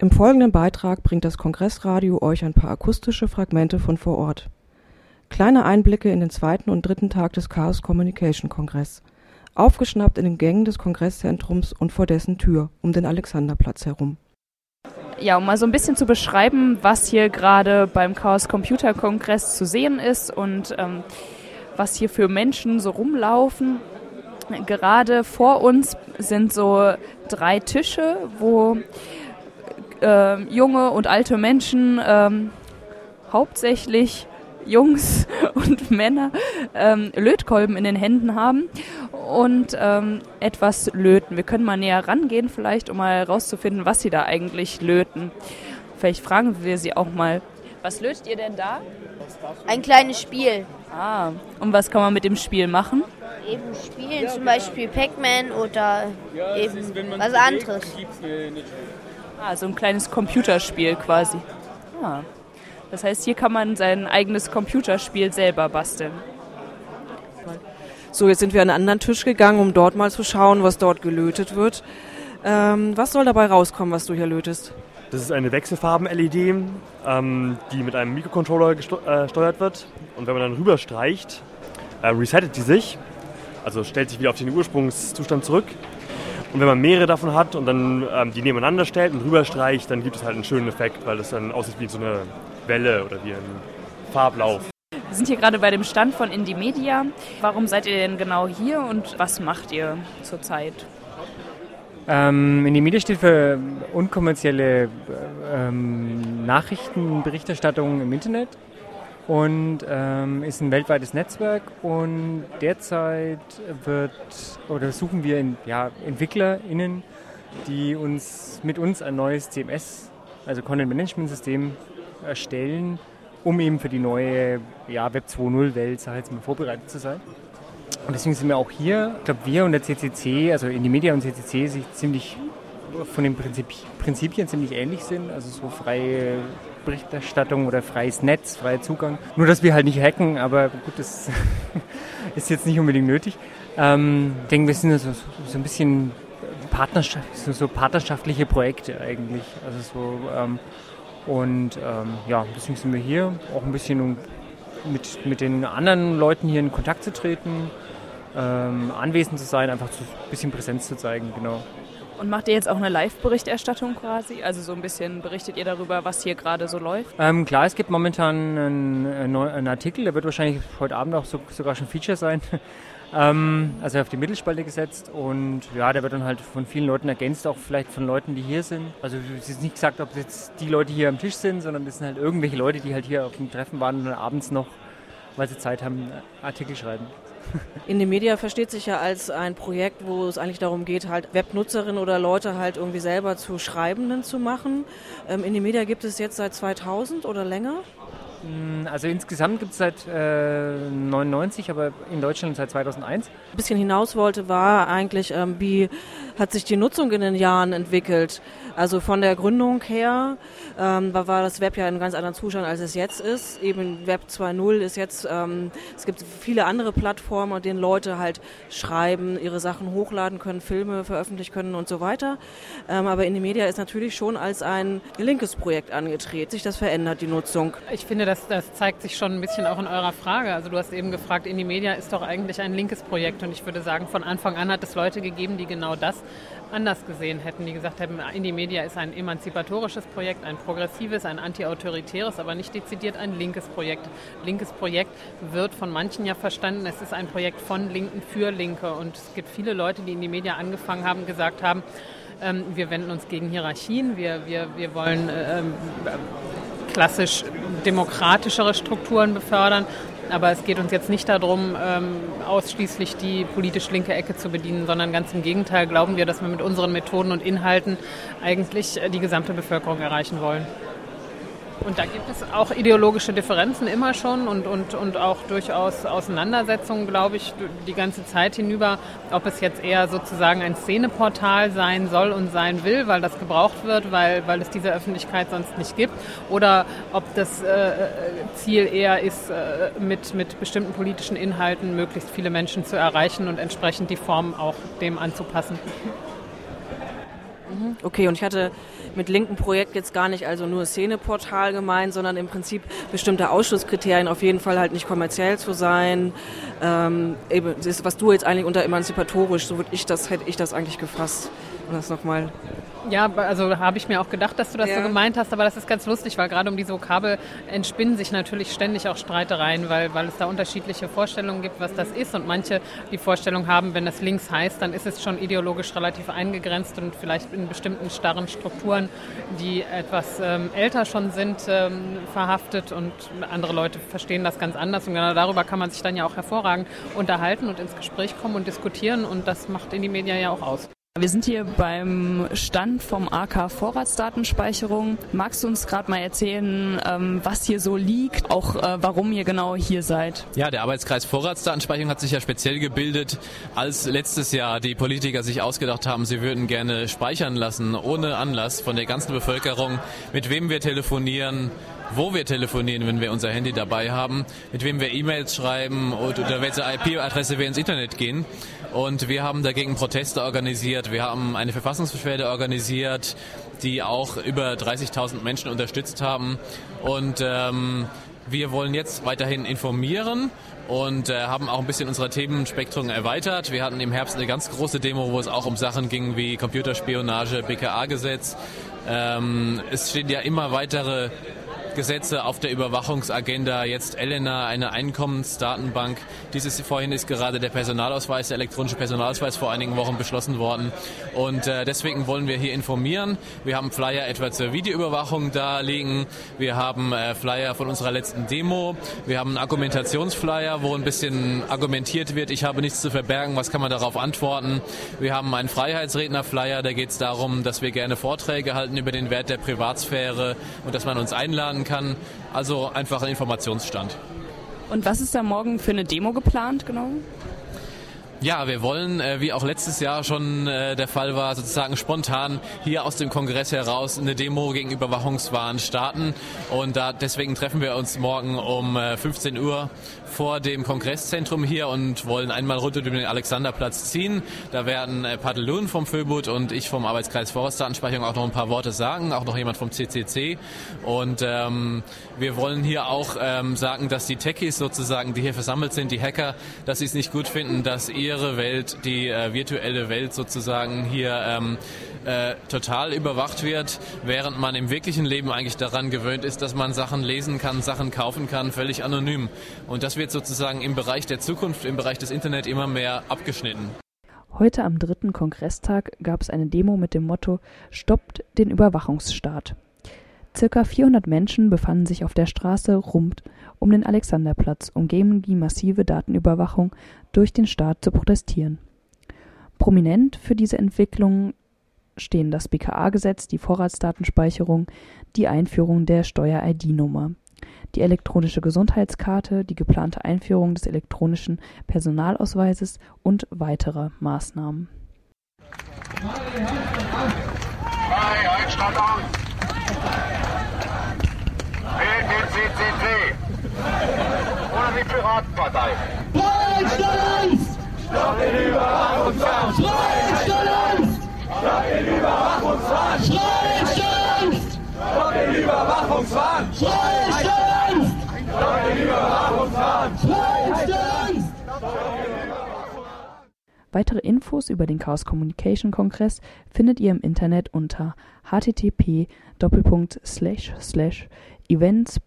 Im folgenden Beitrag bringt das Kongressradio euch ein paar akustische Fragmente von vor Ort. Kleine Einblicke in den zweiten und dritten Tag des Chaos Communication Kongress. Aufgeschnappt in den Gängen des Kongresszentrums und vor dessen Tür um den Alexanderplatz herum. Ja, um mal so ein bisschen zu beschreiben, was hier gerade beim Chaos Computer Kongress zu sehen ist und ähm, was hier für Menschen so rumlaufen. Gerade vor uns sind so drei Tische, wo äh, junge und alte Menschen, ähm, hauptsächlich Jungs und Männer, ähm, Lötkolben in den Händen haben und ähm, etwas löten. Wir können mal näher rangehen, vielleicht, um mal herauszufinden, was sie da eigentlich löten. Vielleicht fragen wir sie auch mal. Was lötet ihr denn da? Ein kleines Spiel. Ah, und was kann man mit dem Spiel machen? Eben spielen, zum Beispiel Pac-Man oder eben was anderes. Ah, so ein kleines Computerspiel quasi. Ah. Das heißt, hier kann man sein eigenes Computerspiel selber basteln. So, jetzt sind wir an einen anderen Tisch gegangen, um dort mal zu schauen, was dort gelötet wird. Ähm, was soll dabei rauskommen, was du hier lötest? Das ist eine Wechselfarben-LED, ähm, die mit einem Mikrocontroller gesteuert äh, wird. Und wenn man dann rüberstreicht, äh, resettet die sich, also stellt sich wieder auf den Ursprungszustand zurück. Und wenn man mehrere davon hat und dann ähm, die nebeneinander stellt und rüberstreicht, dann gibt es halt einen schönen Effekt, weil das dann aussieht wie so eine Welle oder wie ein Farblauf. Wir sind hier gerade bei dem Stand von Indie Media. Warum seid ihr denn genau hier und was macht ihr zurzeit? Ähm, Indie Media steht für unkommerzielle ähm, Nachrichtenberichterstattung im Internet und ähm, ist ein weltweites Netzwerk und derzeit wird oder suchen wir ja, EntwicklerInnen, die uns mit uns ein neues CMS, also Content Management System erstellen, um eben für die neue ja, Web 2.0 Welt, sag jetzt mal, vorbereitet zu sein. Und deswegen sind wir auch hier. Ich glaube, wir und der CCC, also in die Media und CCC, sich ziemlich von den Prinzip Prinzipien ziemlich ähnlich sind. Also so freie Berichterstattung oder freies Netz, freier Zugang. Nur, dass wir halt nicht hacken, aber gut, das ist jetzt nicht unbedingt nötig. Ähm, ich denke, wir sind so, so ein bisschen Partnerschaft, so, so, partnerschaftliche Projekte eigentlich. Also so, ähm, und ähm, ja, deswegen sind wir hier auch ein bisschen, um mit, mit den anderen Leuten hier in Kontakt zu treten, ähm, anwesend zu sein, einfach ein bisschen Präsenz zu zeigen, genau. Und macht ihr jetzt auch eine Live-Berichterstattung quasi? Also so ein bisschen berichtet ihr darüber, was hier gerade so läuft? Ähm, klar, es gibt momentan einen, einen, Artikel, der wird wahrscheinlich heute Abend auch so, sogar schon Feature sein. ähm, also auf die Mittelspalte gesetzt und ja, der wird dann halt von vielen Leuten ergänzt, auch vielleicht von Leuten, die hier sind. Also es ist nicht gesagt, ob jetzt die Leute hier am Tisch sind, sondern das sind halt irgendwelche Leute, die halt hier auf dem Treffen waren und dann abends noch, weil sie Zeit haben, Artikel schreiben. Indie Media versteht sich ja als ein Projekt, wo es eigentlich darum geht, halt Webnutzerinnen oder Leute halt irgendwie selber zu Schreibenden zu machen. Ähm, Indie Media gibt es jetzt seit 2000 oder länger? Mm, also insgesamt gibt es seit äh, 99, aber in Deutschland seit 2001. Ein bisschen hinaus wollte, war eigentlich, ähm, wie hat sich die Nutzung in den Jahren entwickelt? Also von der Gründung her ähm, war das Web ja in einem ganz anderen Zustand, als es jetzt ist. Eben Web 2.0 ist jetzt, ähm, es gibt viele andere Plattformen, an denen Leute halt schreiben, ihre Sachen hochladen können, Filme veröffentlichen können und so weiter. Ähm, aber Media ist natürlich schon als ein linkes Projekt angetreten. Sich das verändert, die Nutzung. Ich finde, das, das zeigt sich schon ein bisschen auch in eurer Frage. Also du hast eben gefragt, Media ist doch eigentlich ein linkes Projekt und ich würde sagen, von Anfang an hat es Leute gegeben, die genau das anders gesehen hätten, die gesagt hätten, Indie Media ist ein emanzipatorisches Projekt, ein progressives, ein antiautoritäres, aber nicht dezidiert ein linkes Projekt. Linkes Projekt wird von manchen ja verstanden, es ist ein Projekt von Linken für Linke und es gibt viele Leute, die in die Media angefangen haben, gesagt haben, ähm, wir wenden uns gegen Hierarchien, wir, wir, wir wollen ähm, klassisch demokratischere Strukturen befördern. Aber es geht uns jetzt nicht darum, ähm, ausschließlich die politisch linke Ecke zu bedienen, sondern ganz im Gegenteil glauben wir, dass wir mit unseren Methoden und Inhalten eigentlich äh, die gesamte Bevölkerung erreichen wollen. Und da gibt es auch ideologische Differenzen immer schon und, und, und auch durchaus Auseinandersetzungen, glaube ich, die ganze Zeit hinüber, ob es jetzt eher sozusagen ein Szeneportal sein soll und sein will, weil das gebraucht wird, weil, weil es diese Öffentlichkeit sonst nicht gibt, oder ob das äh, Ziel eher ist, äh, mit, mit bestimmten politischen Inhalten möglichst viele Menschen zu erreichen und entsprechend die Form auch dem anzupassen. Okay, und ich hatte mit linken Projekt jetzt gar nicht also nur Szeneportal gemeint, sondern im Prinzip bestimmte Ausschlusskriterien, auf jeden Fall halt nicht kommerziell zu sein. Ähm, eben, was du jetzt eigentlich unter emanzipatorisch, so würde ich das, hätte ich das eigentlich gefasst. Und das nochmal ja, also habe ich mir auch gedacht, dass du das ja. so gemeint hast, aber das ist ganz lustig, weil gerade um diese Vokabel entspinnen sich natürlich ständig auch Streitereien, weil, weil es da unterschiedliche Vorstellungen gibt, was das ist und manche die Vorstellung haben, wenn das links heißt, dann ist es schon ideologisch relativ eingegrenzt und vielleicht in bestimmten starren Strukturen, die etwas ähm, älter schon sind, ähm, verhaftet und andere Leute verstehen das ganz anders und genau darüber kann man sich dann ja auch hervorragend unterhalten und ins Gespräch kommen und diskutieren und das macht in die Medien ja auch aus. Wir sind hier beim Stand vom AK Vorratsdatenspeicherung. Magst du uns gerade mal erzählen, ähm, was hier so liegt, auch äh, warum ihr genau hier seid? Ja, der Arbeitskreis Vorratsdatenspeicherung hat sich ja speziell gebildet, als letztes Jahr die Politiker sich ausgedacht haben, sie würden gerne speichern lassen, ohne Anlass von der ganzen Bevölkerung, mit wem wir telefonieren, wo wir telefonieren, wenn wir unser Handy dabei haben, mit wem wir E-Mails schreiben oder welche IP-Adresse wir ins Internet gehen. Und wir haben dagegen Proteste organisiert. Wir haben eine Verfassungsbeschwerde organisiert, die auch über 30.000 Menschen unterstützt haben. Und ähm, wir wollen jetzt weiterhin informieren und äh, haben auch ein bisschen unser Themenspektrum erweitert. Wir hatten im Herbst eine ganz große Demo, wo es auch um Sachen ging wie Computerspionage, BKA-Gesetz. Ähm, es stehen ja immer weitere Gesetze auf der Überwachungsagenda. Jetzt Elena, eine Einkommensdatenbank. Dieses vorhin ist gerade der Personalausweis, der elektronische Personalausweis vor einigen Wochen beschlossen worden. Und äh, deswegen wollen wir hier informieren. Wir haben Flyer etwa zur Videoüberwachung da liegen. Wir haben äh, Flyer von unserer letzten Demo. Wir haben einen Argumentationsflyer, wo ein bisschen argumentiert wird. Ich habe nichts zu verbergen. Was kann man darauf antworten? Wir haben einen Freiheitsrednerflyer. Da geht es darum, dass wir gerne Vorträge halten über den Wert der Privatsphäre und dass man uns einladen kann. Also einfach ein Informationsstand. Und was ist da morgen für eine Demo geplant genau? Ja, wir wollen, äh, wie auch letztes Jahr schon äh, der Fall war, sozusagen spontan hier aus dem Kongress heraus eine Demo gegen Überwachungswahn starten. Und da, deswegen treffen wir uns morgen um äh, 15 Uhr vor dem Kongresszentrum hier und wollen einmal rund um den Alexanderplatz ziehen. Da werden äh, Padelun vom Föbut und ich vom Arbeitskreis Forstdatenspeicherung auch noch ein paar Worte sagen, auch noch jemand vom CCC. Und ähm, wir wollen hier auch ähm, sagen, dass die Techies sozusagen, die hier versammelt sind, die Hacker, dass sie es nicht gut finden, dass ihre Welt, die äh, virtuelle Welt sozusagen hier ähm, äh, total überwacht wird, während man im wirklichen Leben eigentlich daran gewöhnt ist, dass man Sachen lesen kann, Sachen kaufen kann, völlig anonym. Und das wird sozusagen im Bereich der Zukunft, im Bereich des Internet immer mehr abgeschnitten. Heute am dritten Kongresstag gab es eine Demo mit dem Motto Stoppt den Überwachungsstaat. Circa 400 Menschen befanden sich auf der Straße rund um den Alexanderplatz, um gegen die massive Datenüberwachung durch den Staat zu protestieren. Prominent für diese Entwicklung stehen das BKA-Gesetz, die Vorratsdatenspeicherung, die Einführung der Steuer-ID-Nummer, die elektronische Gesundheitskarte, die geplante Einführung des elektronischen Personalausweises und weitere Maßnahmen. Frei, Einstand aus! PPCCC! Oder die Piratenpartei! Freistellungs! Stopp den Überwachungswahn! Freistellungs! Stopp den Überwachungswahn! Freistellungs! Stopp den Überwachungswahn! Freistellungs! Stopp den Überwachungswahn! Freistellungs! Weitere Infos über den Chaos Communication Kongress findet ihr im Internet unter http events.ccc.de